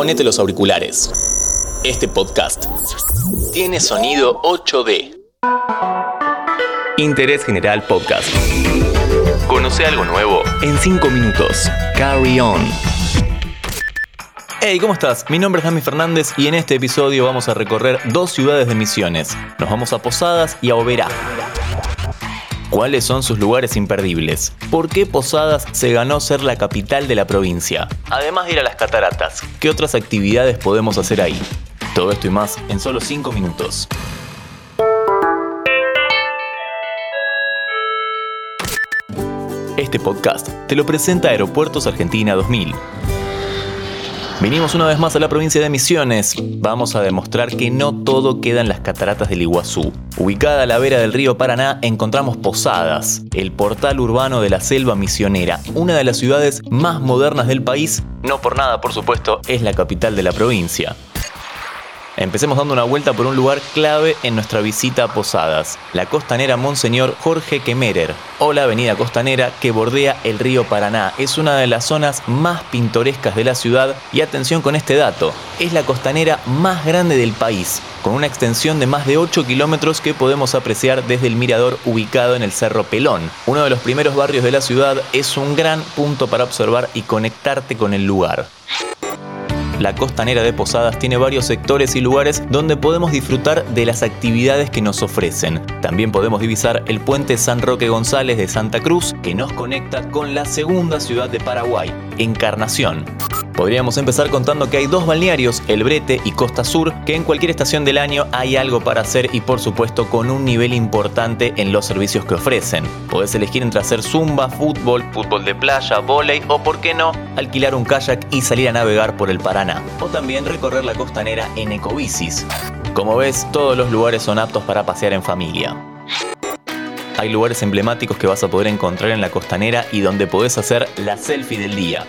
ponete los auriculares. Este podcast tiene sonido 8D. Interés General Podcast. Conoce algo nuevo en 5 minutos. Carry on. Hey, ¿cómo estás? Mi nombre es Dami Fernández y en este episodio vamos a recorrer dos ciudades de Misiones. Nos vamos a Posadas y a Oberá. ¿Cuáles son sus lugares imperdibles? ¿Por qué Posadas se ganó ser la capital de la provincia? Además de ir a las cataratas, ¿qué otras actividades podemos hacer ahí? Todo esto y más en solo 5 minutos. Este podcast te lo presenta Aeropuertos Argentina 2000 Vinimos una vez más a la provincia de Misiones. Vamos a demostrar que no todo queda en las cataratas del Iguazú. Ubicada a la vera del río Paraná encontramos Posadas, el portal urbano de la selva misionera, una de las ciudades más modernas del país. No por nada, por supuesto, es la capital de la provincia. Empecemos dando una vuelta por un lugar clave en nuestra visita a Posadas, la costanera Monseñor Jorge Kemerer, o la avenida costanera que bordea el río Paraná. Es una de las zonas más pintorescas de la ciudad y atención con este dato, es la costanera más grande del país, con una extensión de más de 8 kilómetros que podemos apreciar desde el mirador ubicado en el Cerro Pelón. Uno de los primeros barrios de la ciudad es un gran punto para observar y conectarte con el lugar. La costanera de Posadas tiene varios sectores y lugares donde podemos disfrutar de las actividades que nos ofrecen. También podemos divisar el puente San Roque González de Santa Cruz que nos conecta con la segunda ciudad de Paraguay, Encarnación. Podríamos empezar contando que hay dos balnearios, El Brete y Costa Sur, que en cualquier estación del año hay algo para hacer y por supuesto con un nivel importante en los servicios que ofrecen. Podés elegir entre hacer zumba, fútbol, fútbol de playa, volei o por qué no, alquilar un kayak y salir a navegar por el Paraná. O también recorrer la costanera en ecobicis. Como ves, todos los lugares son aptos para pasear en familia. Hay lugares emblemáticos que vas a poder encontrar en la costanera y donde podés hacer la selfie del día.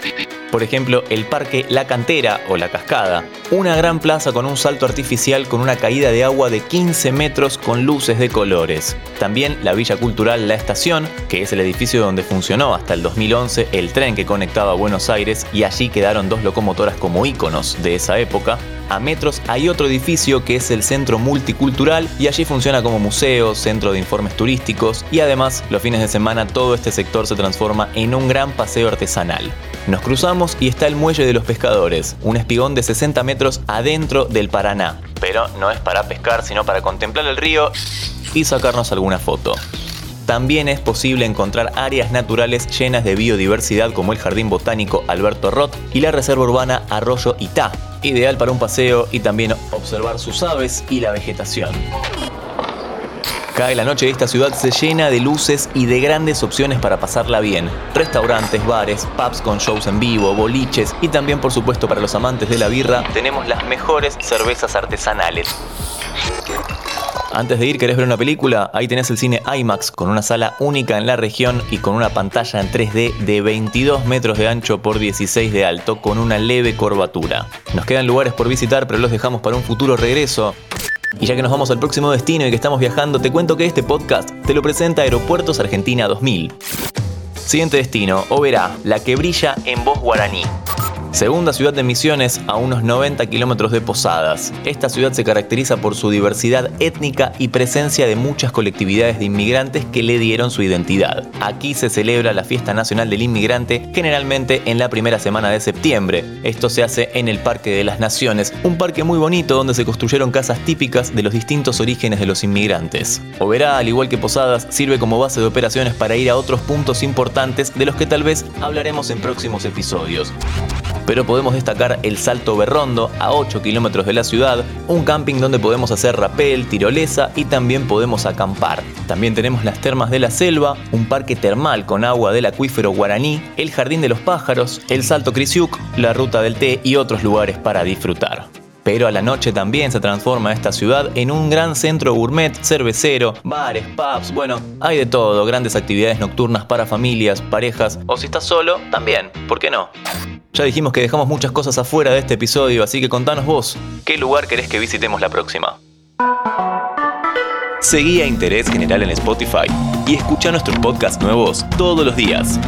Por ejemplo, el Parque La Cantera o La Cascada, una gran plaza con un salto artificial con una caída de agua de 15 metros con luces de colores. También la Villa Cultural La Estación, que es el edificio donde funcionó hasta el 2011 el tren que conectaba a Buenos Aires y allí quedaron dos locomotoras como íconos de esa época. A metros hay otro edificio que es el Centro Multicultural y allí funciona como museo, centro de informes turísticos y además los fines de semana todo este sector se transforma en un gran paseo artesanal. Nos cruzamos y está el Muelle de los Pescadores, un espigón de 60 metros adentro del Paraná. Pero no es para pescar, sino para contemplar el río y sacarnos alguna foto. También es posible encontrar áreas naturales llenas de biodiversidad como el Jardín Botánico Alberto Roth y la Reserva Urbana Arroyo Itá, ideal para un paseo y también observar sus aves y la vegetación. Cae la noche de esta ciudad se llena de luces y de grandes opciones para pasarla bien. Restaurantes, bares, pubs con shows en vivo, boliches y también por supuesto para los amantes de la birra tenemos las mejores cervezas artesanales. Antes de ir, ¿querés ver una película? Ahí tenés el cine IMAX con una sala única en la región y con una pantalla en 3D de 22 metros de ancho por 16 de alto con una leve curvatura. Nos quedan lugares por visitar, pero los dejamos para un futuro regreso. Y ya que nos vamos al próximo destino y que estamos viajando, te cuento que este podcast te lo presenta Aeropuertos Argentina 2000. Siguiente destino, Oberá, la que brilla en voz guaraní. Segunda ciudad de Misiones, a unos 90 kilómetros de Posadas. Esta ciudad se caracteriza por su diversidad étnica y presencia de muchas colectividades de inmigrantes que le dieron su identidad. Aquí se celebra la Fiesta Nacional del Inmigrante, generalmente en la primera semana de septiembre. Esto se hace en el Parque de las Naciones, un parque muy bonito donde se construyeron casas típicas de los distintos orígenes de los inmigrantes. Oberá, al igual que Posadas, sirve como base de operaciones para ir a otros puntos importantes de los que tal vez hablaremos en próximos episodios pero podemos destacar el Salto Berrondo a 8 kilómetros de la ciudad, un camping donde podemos hacer rapel, tirolesa y también podemos acampar. También tenemos las termas de la selva, un parque termal con agua del acuífero guaraní, el jardín de los pájaros, el Salto Crisiuc, la ruta del té y otros lugares para disfrutar. Pero a la noche también se transforma esta ciudad en un gran centro gourmet, cervecero, bares, pubs, bueno, hay de todo, grandes actividades nocturnas para familias, parejas, o si estás solo, también, ¿por qué no? Ya dijimos que dejamos muchas cosas afuera de este episodio, así que contanos vos, ¿qué lugar querés que visitemos la próxima? Seguí a Interés General en Spotify y escucha nuestros podcasts nuevos todos los días.